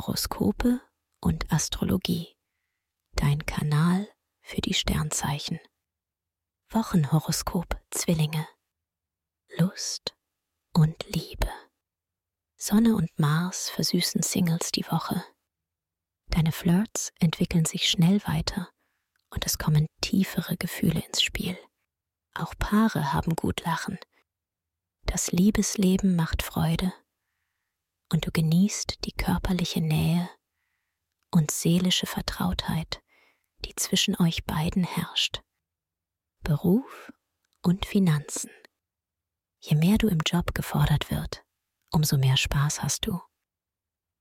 Horoskope und Astrologie. Dein Kanal für die Sternzeichen. Wochenhoroskop Zwillinge. Lust und Liebe. Sonne und Mars versüßen Singles die Woche. Deine Flirts entwickeln sich schnell weiter und es kommen tiefere Gefühle ins Spiel. Auch Paare haben gut Lachen. Das Liebesleben macht Freude und du genießt die körperliche Nähe und seelische Vertrautheit, die zwischen euch beiden herrscht. Beruf und Finanzen. Je mehr du im Job gefordert wird, umso mehr Spaß hast du.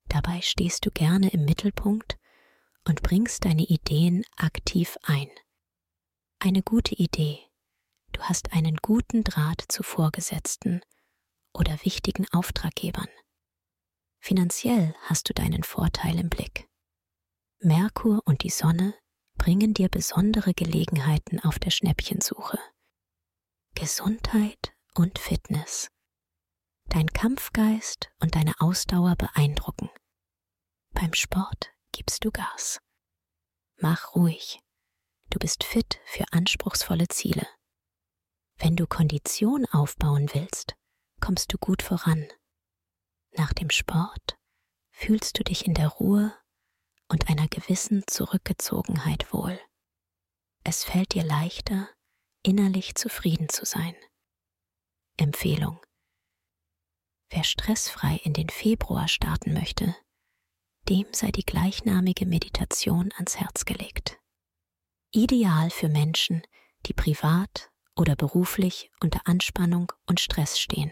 Dabei stehst du gerne im Mittelpunkt und bringst deine Ideen aktiv ein. Eine gute Idee. Du hast einen guten Draht zu Vorgesetzten oder wichtigen Auftraggebern. Finanziell hast du deinen Vorteil im Blick. Merkur und die Sonne bringen dir besondere Gelegenheiten auf der Schnäppchensuche. Gesundheit und Fitness. Dein Kampfgeist und deine Ausdauer beeindrucken. Beim Sport gibst du Gas. Mach ruhig. Du bist fit für anspruchsvolle Ziele. Wenn du Kondition aufbauen willst, kommst du gut voran. Nach dem Sport fühlst du dich in der Ruhe und einer gewissen Zurückgezogenheit wohl. Es fällt dir leichter, innerlich zufrieden zu sein. Empfehlung. Wer stressfrei in den Februar starten möchte, dem sei die gleichnamige Meditation ans Herz gelegt. Ideal für Menschen, die privat oder beruflich unter Anspannung und Stress stehen.